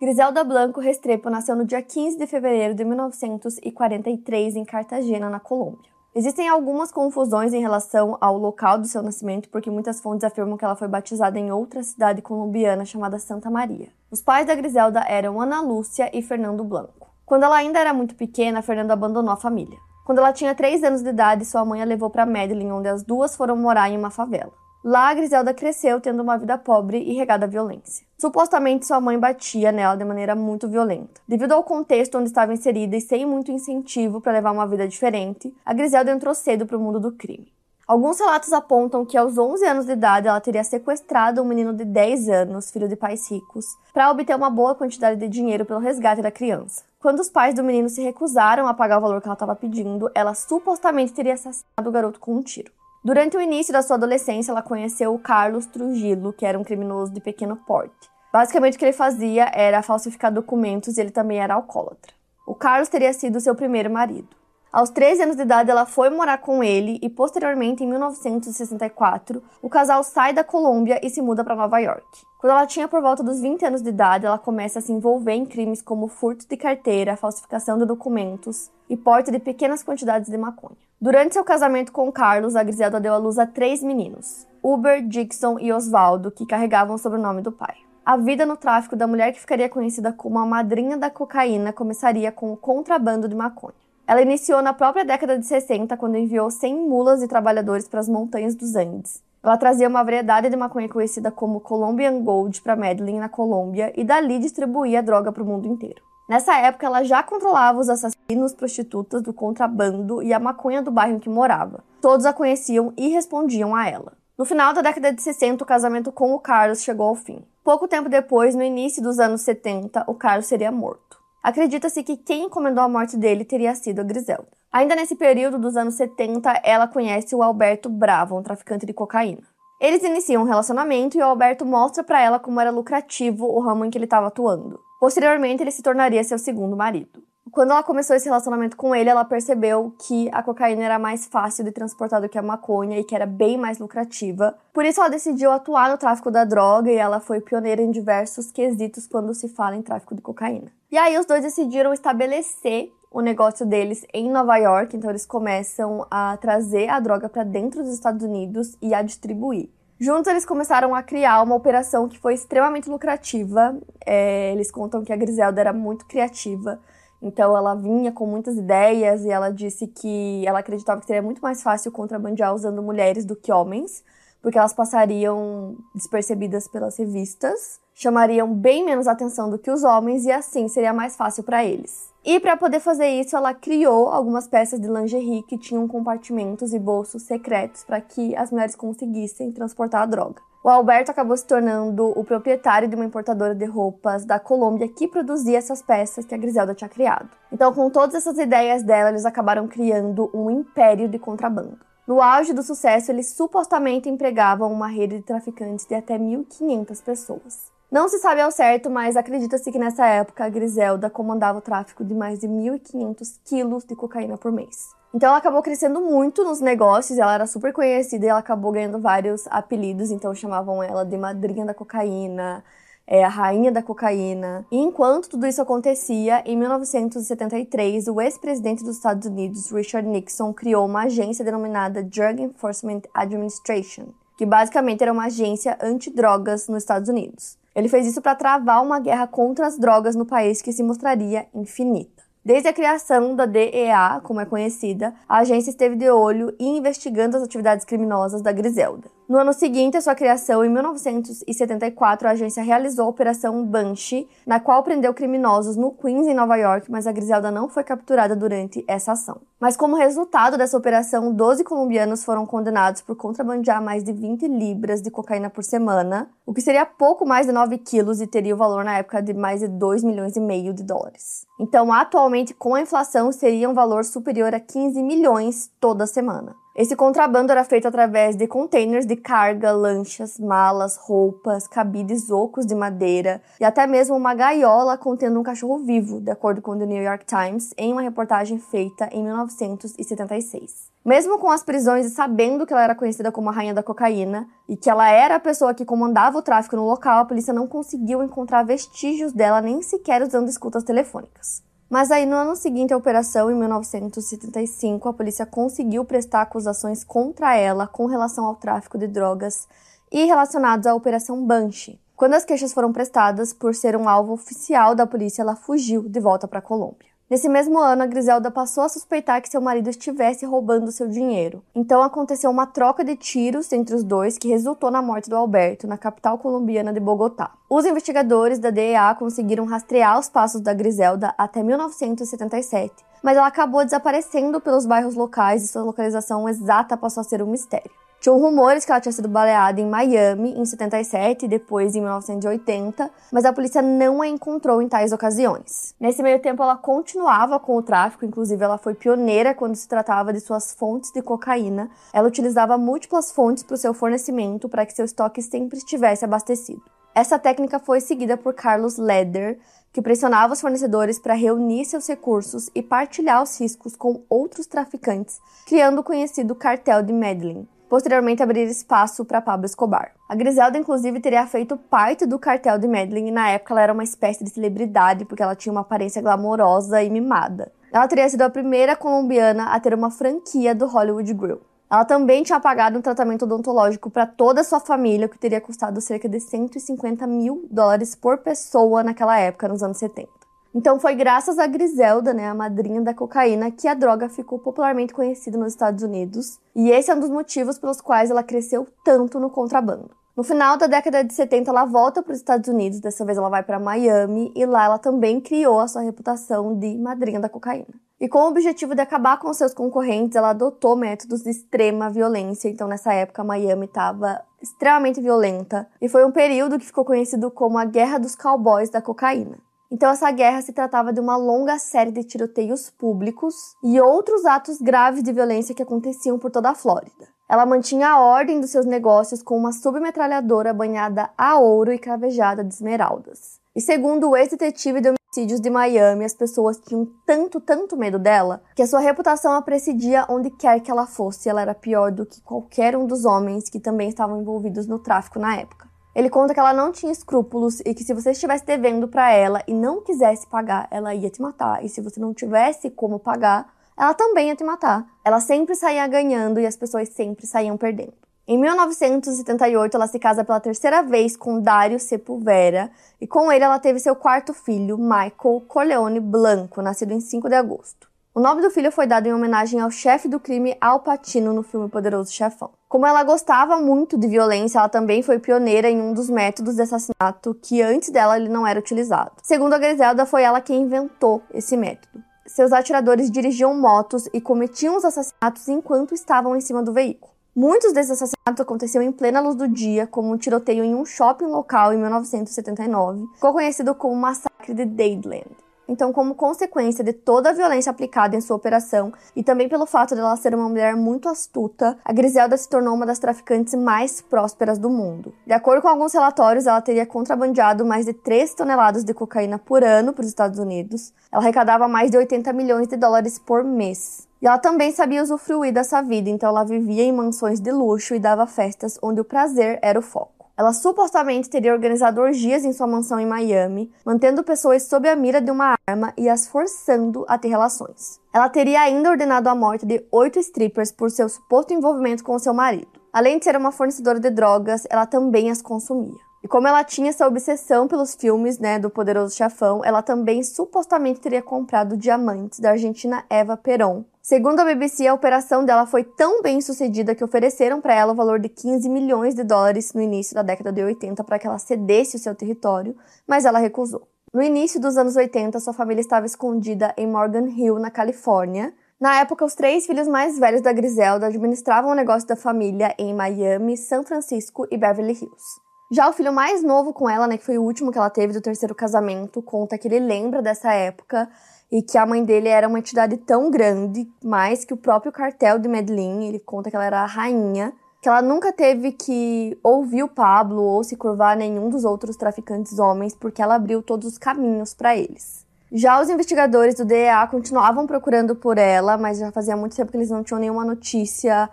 Griselda Blanco Restrepo nasceu no dia 15 de fevereiro de 1943 em Cartagena, na Colômbia. Existem algumas confusões em relação ao local do seu nascimento, porque muitas fontes afirmam que ela foi batizada em outra cidade colombiana chamada Santa Maria. Os pais da Griselda eram Ana Lúcia e Fernando Blanco. Quando ela ainda era muito pequena, Fernando abandonou a família. Quando ela tinha 3 anos de idade, sua mãe a levou para Medellín, onde as duas foram morar em uma favela. Lá, a Griselda cresceu tendo uma vida pobre e regada à violência. Supostamente, sua mãe batia nela de maneira muito violenta. Devido ao contexto onde estava inserida e sem muito incentivo para levar uma vida diferente, a Griselda entrou cedo para o mundo do crime. Alguns relatos apontam que aos 11 anos de idade ela teria sequestrado um menino de 10 anos, filho de pais ricos, para obter uma boa quantidade de dinheiro pelo resgate da criança. Quando os pais do menino se recusaram a pagar o valor que ela estava pedindo, ela supostamente teria assassinado o garoto com um tiro. Durante o início da sua adolescência, ela conheceu o Carlos Trujillo, que era um criminoso de pequeno porte. Basicamente, o que ele fazia era falsificar documentos e ele também era alcoólatra. O Carlos teria sido seu primeiro marido. Aos 13 anos de idade, ela foi morar com ele e, posteriormente, em 1964, o casal sai da Colômbia e se muda para Nova York. Quando ela tinha por volta dos 20 anos de idade, ela começa a se envolver em crimes como furto de carteira, falsificação de documentos e porte de pequenas quantidades de maconha. Durante seu casamento com Carlos, a Griselda deu à luz a três meninos: Uber, Dixon e Osvaldo, que carregavam o sobrenome do pai. A vida no tráfico da mulher que ficaria conhecida como a madrinha da cocaína começaria com o contrabando de maconha. Ela iniciou na própria década de 60, quando enviou 100 mulas e trabalhadores para as montanhas dos Andes. Ela trazia uma variedade de maconha conhecida como Colombian Gold para Medellín, na Colômbia, e dali distribuía a droga para o mundo inteiro. Nessa época, ela já controlava os assassinos, prostitutas do contrabando e a maconha do bairro em que morava. Todos a conheciam e respondiam a ela. No final da década de 60, o casamento com o Carlos chegou ao fim. Pouco tempo depois, no início dos anos 70, o Carlos seria morto. Acredita-se que quem encomendou a morte dele teria sido a Griselda. Ainda nesse período dos anos 70, ela conhece o Alberto Bravo, um traficante de cocaína. Eles iniciam um relacionamento e o Alberto mostra para ela como era lucrativo o ramo em que ele estava atuando. Posteriormente, ele se tornaria seu segundo marido. Quando ela começou esse relacionamento com ele, ela percebeu que a cocaína era mais fácil de transportar do que a maconha e que era bem mais lucrativa. Por isso, ela decidiu atuar no tráfico da droga e ela foi pioneira em diversos quesitos quando se fala em tráfico de cocaína. E aí, os dois decidiram estabelecer o negócio deles em Nova York, então eles começam a trazer a droga para dentro dos Estados Unidos e a distribuir. Juntos eles começaram a criar uma operação que foi extremamente lucrativa. É, eles contam que a Griselda era muito criativa então ela vinha com muitas ideias e ela disse que ela acreditava que seria muito mais fácil contrabandear usando mulheres do que homens, porque elas passariam despercebidas pelas revistas, chamariam bem menos atenção do que os homens e assim seria mais fácil para eles. E para poder fazer isso, ela criou algumas peças de lingerie que tinham compartimentos e bolsos secretos para que as mulheres conseguissem transportar a droga. O Alberto acabou se tornando o proprietário de uma importadora de roupas da Colômbia que produzia essas peças que a Griselda tinha criado. Então, com todas essas ideias dela, eles acabaram criando um império de contrabando. No auge do sucesso, eles supostamente empregavam uma rede de traficantes de até 1.500 pessoas. Não se sabe ao certo, mas acredita-se que nessa época a Griselda comandava o tráfico de mais de 1.500 quilos de cocaína por mês. Então ela acabou crescendo muito nos negócios, ela era super conhecida e ela acabou ganhando vários apelidos, então chamavam ela de madrinha da cocaína, é, a rainha da cocaína. E enquanto tudo isso acontecia, em 1973, o ex-presidente dos Estados Unidos, Richard Nixon, criou uma agência denominada Drug Enforcement Administration, que basicamente era uma agência antidrogas nos Estados Unidos. Ele fez isso para travar uma guerra contra as drogas no país que se mostraria infinita. Desde a criação da DEA, como é conhecida, a agência esteve de olho e investigando as atividades criminosas da Griselda. No ano seguinte à sua criação, em 1974, a agência realizou a Operação Banshee, na qual prendeu criminosos no Queens, em Nova York, mas a Griselda não foi capturada durante essa ação. Mas como resultado dessa operação, 12 colombianos foram condenados por contrabandear mais de 20 libras de cocaína por semana, o que seria pouco mais de 9 quilos e teria o valor na época de mais de 2 milhões e meio de dólares. Então, atualmente, com a inflação, seria um valor superior a 15 milhões toda semana. Esse contrabando era feito através de containers de carga, lanchas, malas, roupas, cabides ocos de madeira e até mesmo uma gaiola contendo um cachorro vivo, de acordo com o The New York Times, em uma reportagem feita em 1976. Mesmo com as prisões e sabendo que ela era conhecida como a rainha da cocaína e que ela era a pessoa que comandava o tráfico no local, a polícia não conseguiu encontrar vestígios dela nem sequer usando escutas telefônicas. Mas aí, no ano seguinte à operação, em 1975, a polícia conseguiu prestar acusações contra ela com relação ao tráfico de drogas e relacionados à Operação Banshee. Quando as queixas foram prestadas, por ser um alvo oficial da polícia, ela fugiu de volta para a Colômbia. Nesse mesmo ano, a Griselda passou a suspeitar que seu marido estivesse roubando seu dinheiro. Então aconteceu uma troca de tiros entre os dois que resultou na morte do Alberto, na capital colombiana de Bogotá. Os investigadores da DEA conseguiram rastrear os passos da Griselda até 1977, mas ela acabou desaparecendo pelos bairros locais e sua localização exata passou a ser um mistério. Tinham rumores que ela tinha sido baleada em Miami em 77 e depois em 1980, mas a polícia não a encontrou em tais ocasiões. Nesse meio tempo, ela continuava com o tráfico, inclusive ela foi pioneira quando se tratava de suas fontes de cocaína. Ela utilizava múltiplas fontes para o seu fornecimento para que seu estoque sempre estivesse abastecido. Essa técnica foi seguida por Carlos Leder, que pressionava os fornecedores para reunir seus recursos e partilhar os riscos com outros traficantes, criando o conhecido cartel de Medellín posteriormente abrir espaço para Pablo Escobar. A Griselda, inclusive, teria feito parte do cartel de Medellín e na época ela era uma espécie de celebridade porque ela tinha uma aparência glamourosa e mimada. Ela teria sido a primeira colombiana a ter uma franquia do Hollywood Grill. Ela também tinha pagado um tratamento odontológico para toda a sua família, o que teria custado cerca de 150 mil dólares por pessoa naquela época, nos anos 70. Então foi graças a Griselda, né, a madrinha da cocaína, que a droga ficou popularmente conhecida nos Estados Unidos. E esse é um dos motivos pelos quais ela cresceu tanto no contrabando. No final da década de 70, ela volta para os Estados Unidos, dessa vez ela vai para Miami, e lá ela também criou a sua reputação de madrinha da cocaína. E com o objetivo de acabar com seus concorrentes, ela adotou métodos de extrema violência. Então, nessa época, Miami estava extremamente violenta. E foi um período que ficou conhecido como a Guerra dos Cowboys da Cocaína. Então, essa guerra se tratava de uma longa série de tiroteios públicos e outros atos graves de violência que aconteciam por toda a Flórida. Ela mantinha a ordem dos seus negócios com uma submetralhadora banhada a ouro e cravejada de esmeraldas. E segundo o ex-detetive de homicídios de Miami, as pessoas tinham tanto, tanto medo dela, que a sua reputação a precedia onde quer que ela fosse. Ela era pior do que qualquer um dos homens que também estavam envolvidos no tráfico na época. Ele conta que ela não tinha escrúpulos e que se você estivesse devendo para ela e não quisesse pagar, ela ia te matar. E se você não tivesse como pagar, ela também ia te matar. Ela sempre saía ganhando e as pessoas sempre saíam perdendo. Em 1978, ela se casa pela terceira vez com Dario Sepulvera e com ele ela teve seu quarto filho, Michael Corleone Blanco, nascido em 5 de agosto. O nome do filho foi dado em homenagem ao chefe do crime Al Pacino no filme Poderoso Chefão. Como ela gostava muito de violência, ela também foi pioneira em um dos métodos de assassinato que antes dela ele não era utilizado. Segundo a Griselda, foi ela quem inventou esse método. Seus atiradores dirigiam motos e cometiam os assassinatos enquanto estavam em cima do veículo. Muitos desses assassinatos aconteciam em plena luz do dia, como um tiroteio em um shopping local em 1979, ficou conhecido como Massacre de Dadeland. Então, como consequência de toda a violência aplicada em sua operação e também pelo fato dela ser uma mulher muito astuta, a Griselda se tornou uma das traficantes mais prósperas do mundo. De acordo com alguns relatórios, ela teria contrabandeado mais de 3 toneladas de cocaína por ano para os Estados Unidos. Ela arrecadava mais de 80 milhões de dólares por mês. E ela também sabia usufruir dessa vida, então ela vivia em mansões de luxo e dava festas onde o prazer era o foco. Ela supostamente teria organizado orgias em sua mansão em Miami, mantendo pessoas sob a mira de uma arma e as forçando a ter relações. Ela teria ainda ordenado a morte de oito strippers por seu suposto envolvimento com seu marido. Além de ser uma fornecedora de drogas, ela também as consumia. E como ela tinha essa obsessão pelos filmes, né, do Poderoso Chefão, ela também supostamente teria comprado diamantes da argentina Eva Peron, Segundo a BBC, a operação dela foi tão bem sucedida que ofereceram para ela o valor de 15 milhões de dólares no início da década de 80 para que ela cedesse o seu território, mas ela recusou. No início dos anos 80, sua família estava escondida em Morgan Hill, na Califórnia. Na época, os três filhos mais velhos da Griselda administravam o negócio da família em Miami, São Francisco e Beverly Hills. Já o filho mais novo com ela, né, que foi o último que ela teve do terceiro casamento, conta que ele lembra dessa época e que a mãe dele era uma entidade tão grande, mais que o próprio cartel de Medellín, ele conta que ela era a rainha, que ela nunca teve que ouvir o Pablo ou se curvar a nenhum dos outros traficantes homens, porque ela abriu todos os caminhos para eles. Já os investigadores do DEA continuavam procurando por ela, mas já fazia muito tempo que eles não tinham nenhuma notícia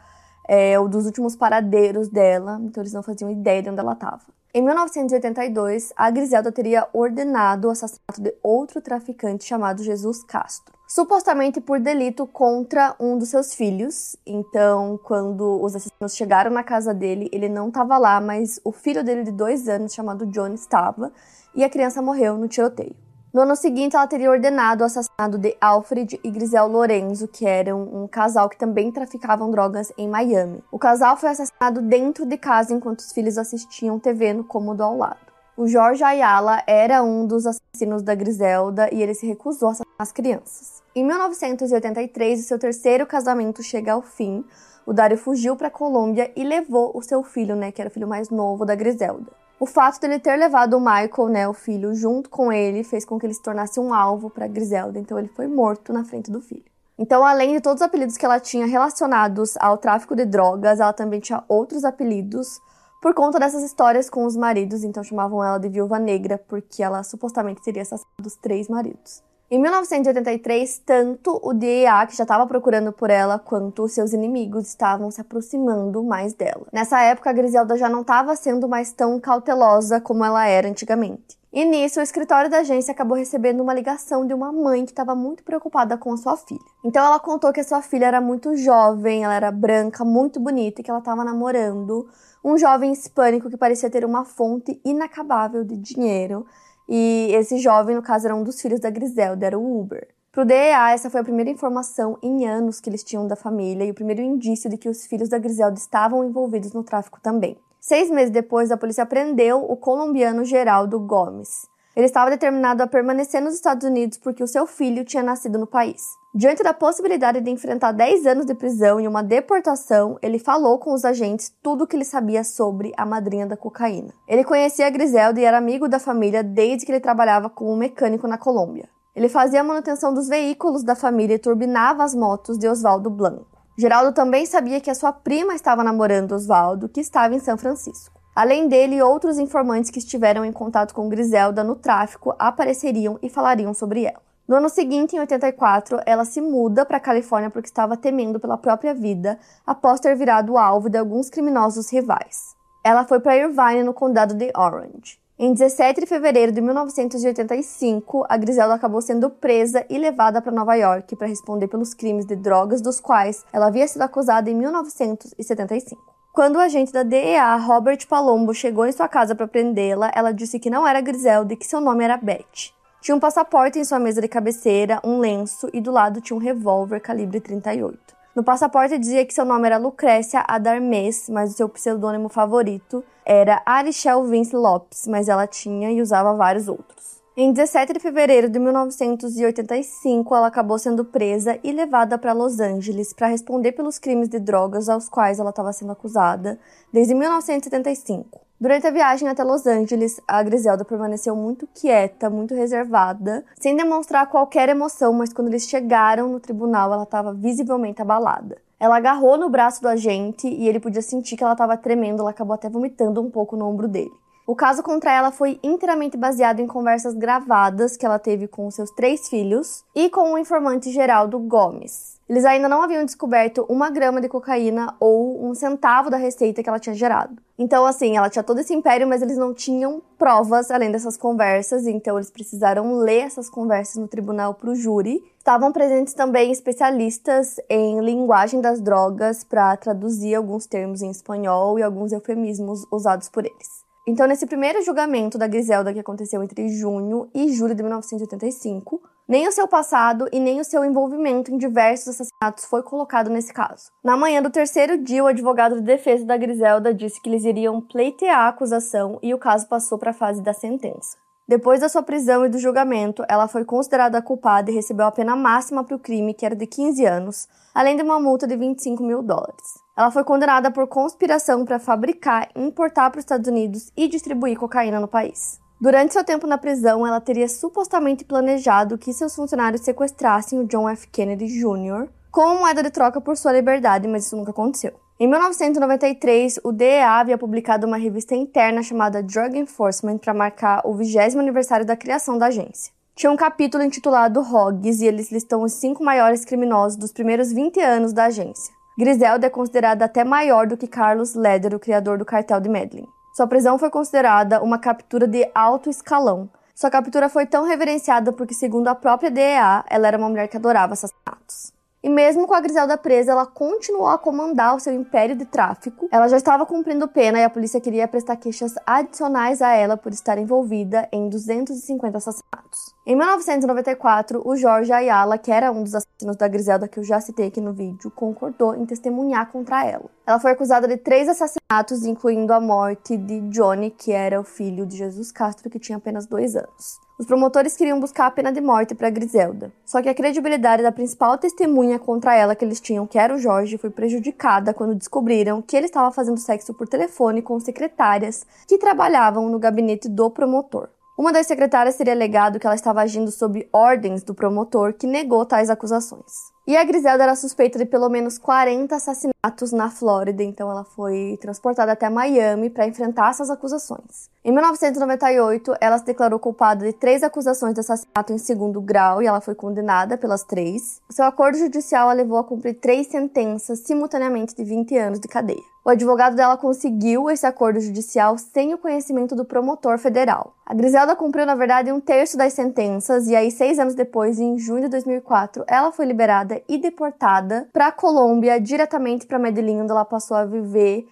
é, ou dos últimos paradeiros dela, então eles não faziam ideia de onde ela estava. Em 1982, a Griselda teria ordenado o assassinato de outro traficante chamado Jesus Castro, supostamente por delito contra um dos seus filhos. Então, quando os assassinos chegaram na casa dele, ele não estava lá, mas o filho dele de dois anos, chamado John, estava, e a criança morreu no tiroteio. No ano seguinte, ela teria ordenado o assassinato de Alfred e Grisel Lorenzo, que eram um casal que também traficavam drogas em Miami. O casal foi assassinado dentro de casa enquanto os filhos assistiam TV no cômodo ao lado. O Jorge Ayala era um dos assassinos da Griselda e ele se recusou a assassinar as crianças. Em 1983, o seu terceiro casamento chega ao fim. O Dário fugiu para a Colômbia e levou o seu filho, né, que era o filho mais novo da Griselda. O fato dele ter levado o Michael, né, o filho, junto com ele, fez com que ele se tornasse um alvo para Griselda, então ele foi morto na frente do filho. Então, além de todos os apelidos que ela tinha relacionados ao tráfico de drogas, ela também tinha outros apelidos por conta dessas histórias com os maridos, então chamavam ela de Viúva Negra, porque ela supostamente teria assassinado os três maridos. Em 1983, tanto o DEA, que já estava procurando por ela, quanto seus inimigos estavam se aproximando mais dela. Nessa época, a Griselda já não estava sendo mais tão cautelosa como ela era antigamente. E nisso, o escritório da agência acabou recebendo uma ligação de uma mãe que estava muito preocupada com a sua filha. Então ela contou que a sua filha era muito jovem, ela era branca, muito bonita e que ela estava namorando um jovem hispânico que parecia ter uma fonte inacabável de dinheiro e esse jovem, no caso, era um dos filhos da Griselda, era o Uber. Pro DEA, essa foi a primeira informação em anos que eles tinham da família e o primeiro indício de que os filhos da Griselda estavam envolvidos no tráfico também. Seis meses depois, a polícia prendeu o colombiano Geraldo Gomes. Ele estava determinado a permanecer nos Estados Unidos porque o seu filho tinha nascido no país. Diante da possibilidade de enfrentar 10 anos de prisão e uma deportação, ele falou com os agentes tudo o que ele sabia sobre a madrinha da cocaína. Ele conhecia a Griselda e era amigo da família desde que ele trabalhava como mecânico na Colômbia. Ele fazia a manutenção dos veículos da família e turbinava as motos de Oswaldo Blanco. Geraldo também sabia que a sua prima estava namorando Oswaldo, que estava em São Francisco. Além dele, outros informantes que estiveram em contato com Griselda no tráfico apareceriam e falariam sobre ela. No ano seguinte, em 84, ela se muda para a Califórnia porque estava temendo pela própria vida após ter virado alvo de alguns criminosos rivais. Ela foi para Irvine, no condado de Orange. Em 17 de fevereiro de 1985, a Griselda acabou sendo presa e levada para Nova York para responder pelos crimes de drogas dos quais ela havia sido acusada em 1975. Quando o agente da DEA, Robert Palombo, chegou em sua casa para prendê-la, ela disse que não era Griselda e que seu nome era Beth. Tinha um passaporte em sua mesa de cabeceira, um lenço e do lado tinha um revólver calibre 38. No passaporte dizia que seu nome era Lucrécia Adarmes, mas o seu pseudônimo favorito era Arichel Vince Lopes, mas ela tinha e usava vários outros. Em 17 de fevereiro de 1985, ela acabou sendo presa e levada para Los Angeles para responder pelos crimes de drogas aos quais ela estava sendo acusada desde 1975. Durante a viagem até Los Angeles, a Griselda permaneceu muito quieta, muito reservada, sem demonstrar qualquer emoção, mas quando eles chegaram no tribunal, ela estava visivelmente abalada. Ela agarrou no braço do agente e ele podia sentir que ela estava tremendo, ela acabou até vomitando um pouco no ombro dele. O caso contra ela foi inteiramente baseado em conversas gravadas que ela teve com seus três filhos e com o informante Geraldo Gomes. Eles ainda não haviam descoberto uma grama de cocaína ou um centavo da receita que ela tinha gerado. Então, assim, ela tinha todo esse império, mas eles não tinham provas além dessas conversas, então eles precisaram ler essas conversas no tribunal para o júri. Estavam presentes também especialistas em linguagem das drogas para traduzir alguns termos em espanhol e alguns eufemismos usados por eles. Então, nesse primeiro julgamento da Griselda, que aconteceu entre junho e julho de 1985, nem o seu passado e nem o seu envolvimento em diversos assassinatos foi colocado nesse caso. Na manhã do terceiro dia, o advogado de defesa da Griselda disse que eles iriam pleitear a acusação e o caso passou para a fase da sentença. Depois da sua prisão e do julgamento, ela foi considerada culpada e recebeu a pena máxima para o crime, que era de 15 anos, além de uma multa de 25 mil dólares. Ela foi condenada por conspiração para fabricar, importar para os Estados Unidos e distribuir cocaína no país. Durante seu tempo na prisão, ela teria supostamente planejado que seus funcionários sequestrassem o John F. Kennedy Jr. como moeda de troca por sua liberdade, mas isso nunca aconteceu. Em 1993, o DEA havia publicado uma revista interna chamada Drug Enforcement para marcar o 20 aniversário da criação da agência. Tinha um capítulo intitulado Hogs e eles listam os cinco maiores criminosos dos primeiros 20 anos da agência. Griselda é considerada até maior do que Carlos Leder, o criador do cartel de Medellín. Sua prisão foi considerada uma captura de alto escalão. Sua captura foi tão reverenciada porque, segundo a própria DEA, ela era uma mulher que adorava assassinatos. E mesmo com a Griselda presa, ela continuou a comandar o seu império de tráfico. Ela já estava cumprindo pena e a polícia queria prestar queixas adicionais a ela por estar envolvida em 250 assassinatos. Em 1994, o Jorge Ayala, que era um dos assassinos da Griselda que eu já citei aqui no vídeo, concordou em testemunhar contra ela. Ela foi acusada de três assassinatos, incluindo a morte de Johnny, que era o filho de Jesus Castro, que tinha apenas dois anos. Os promotores queriam buscar a pena de morte para Griselda. Só que a credibilidade da principal testemunha contra ela que eles tinham, que era o Jorge, foi prejudicada quando descobriram que ele estava fazendo sexo por telefone com secretárias que trabalhavam no gabinete do promotor. Uma das secretárias teria alegado que ela estava agindo sob ordens do promotor, que negou tais acusações. E a Griselda era suspeita de pelo menos 40 assassinatos na Flórida, então ela foi transportada até Miami para enfrentar essas acusações. Em 1998, ela se declarou culpada de três acusações de assassinato em segundo grau e ela foi condenada pelas três. Seu acordo judicial a levou a cumprir três sentenças simultaneamente de 20 anos de cadeia. O advogado dela conseguiu esse acordo judicial sem o conhecimento do promotor federal. A Griselda cumpriu, na verdade, um terço das sentenças, e aí, seis anos depois, em junho de 2004, ela foi liberada e deportada para a Colômbia, diretamente para Medellín, onde ela passou a viver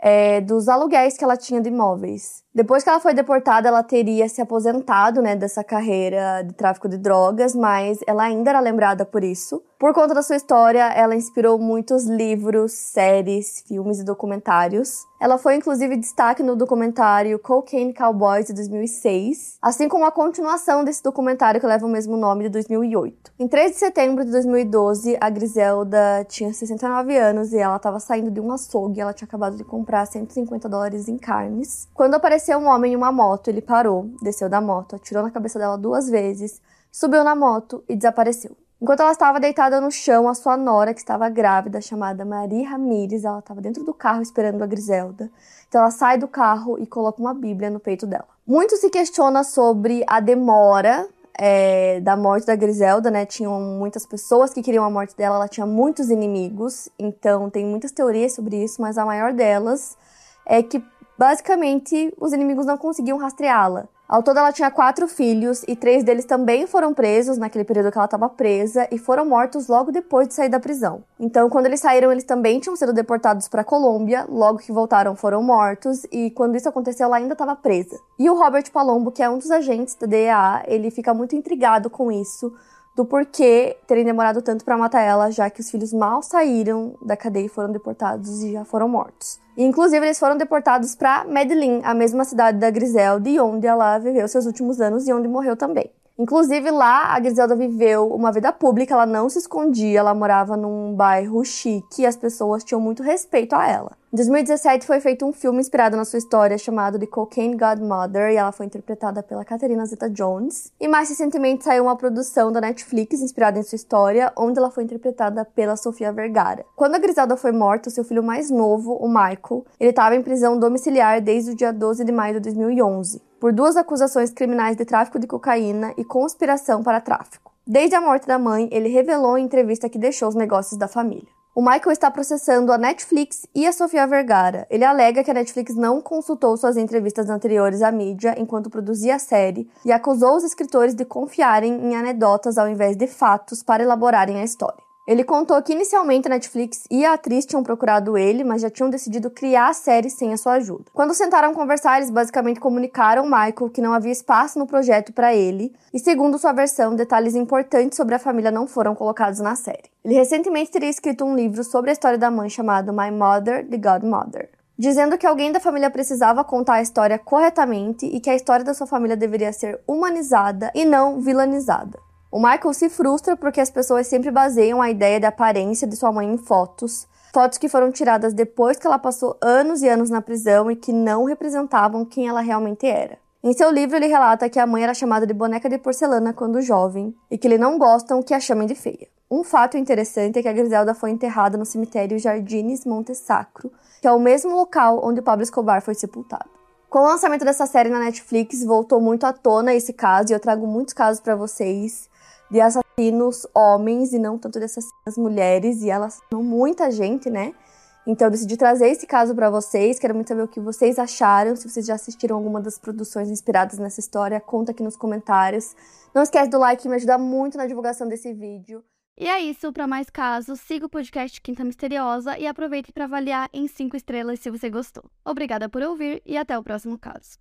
é, dos aluguéis que ela tinha de imóveis. Depois que ela foi deportada, ela teria se aposentado, né, dessa carreira de tráfico de drogas, mas ela ainda era lembrada por isso. Por conta da sua história, ela inspirou muitos livros, séries, filmes e documentários. Ela foi inclusive destaque no documentário Cocaine Cowboys de 2006, assim como a continuação desse documentário que leva o mesmo nome de 2008. Em 3 de setembro de 2012, a Griselda tinha 69 anos e ela estava saindo de um açougue. Ela tinha acabado de comprar 150 dólares em carnes. Quando apareceu um homem em uma moto, ele parou, desceu da moto, atirou na cabeça dela duas vezes, subiu na moto e desapareceu. Enquanto ela estava deitada no chão, a sua nora, que estava grávida, chamada Marie Ramírez, ela estava dentro do carro esperando a Griselda. Então ela sai do carro e coloca uma Bíblia no peito dela. Muito se questiona sobre a demora é, da morte da Griselda, né? Tinham muitas pessoas que queriam a morte dela, ela tinha muitos inimigos, então tem muitas teorias sobre isso, mas a maior delas é que basicamente os inimigos não conseguiam rastreá-la. Ao todo, ela tinha quatro filhos e três deles também foram presos naquele período que ela estava presa e foram mortos logo depois de sair da prisão. Então, quando eles saíram, eles também tinham sido deportados para Colômbia. Logo que voltaram, foram mortos e quando isso aconteceu, ela ainda estava presa. E o Robert Palombo, que é um dos agentes da DEA, ele fica muito intrigado com isso do porquê terem demorado tanto para matar ela, já que os filhos mal saíram da cadeia e foram deportados e já foram mortos. Inclusive, eles foram deportados para Medellín, a mesma cidade da Griselda, e onde ela viveu seus últimos anos e onde morreu também. Inclusive, lá a Griselda viveu uma vida pública, ela não se escondia, ela morava num bairro chique e as pessoas tinham muito respeito a ela. Em 2017 foi feito um filme inspirado na sua história chamado The Cocaine Godmother e ela foi interpretada pela Catherine Zeta-Jones. E mais recentemente saiu uma produção da Netflix inspirada em sua história, onde ela foi interpretada pela Sofia Vergara. Quando a Griselda foi morta, seu filho mais novo, o Michael, ele estava em prisão domiciliar desde o dia 12 de maio de 2011, por duas acusações criminais de tráfico de cocaína e conspiração para tráfico. Desde a morte da mãe, ele revelou em entrevista que deixou os negócios da família. O Michael está processando a Netflix e a Sofia Vergara. Ele alega que a Netflix não consultou suas entrevistas anteriores à mídia enquanto produzia a série e acusou os escritores de confiarem em anedotas ao invés de fatos para elaborarem a história. Ele contou que inicialmente a Netflix e a atriz tinham procurado ele, mas já tinham decidido criar a série sem a sua ajuda. Quando sentaram a conversar, eles basicamente comunicaram Michael que não havia espaço no projeto para ele, e segundo sua versão, detalhes importantes sobre a família não foram colocados na série. Ele recentemente teria escrito um livro sobre a história da mãe chamado My Mother, the Godmother dizendo que alguém da família precisava contar a história corretamente e que a história da sua família deveria ser humanizada e não vilanizada. O Michael se frustra porque as pessoas sempre baseiam a ideia da aparência de sua mãe em fotos, fotos que foram tiradas depois que ela passou anos e anos na prisão e que não representavam quem ela realmente era. Em seu livro, ele relata que a mãe era chamada de boneca de porcelana quando jovem e que ele não gostam que a chamem de feia. Um fato interessante é que a Griselda foi enterrada no cemitério Jardines Monte Sacro, que é o mesmo local onde Pablo Escobar foi sepultado. Com o lançamento dessa série na Netflix, voltou muito à tona esse caso e eu trago muitos casos para vocês de assassinos homens e não tanto de assassinas mulheres, e elas são muita gente, né? Então eu decidi trazer esse caso para vocês. Quero muito saber o que vocês acharam. Se vocês já assistiram alguma das produções inspiradas nessa história, conta aqui nos comentários. Não esquece do like, me ajuda muito na divulgação desse vídeo. E é isso, para mais casos, siga o podcast Quinta Misteriosa e aproveite para avaliar em 5 estrelas se você gostou. Obrigada por ouvir e até o próximo caso.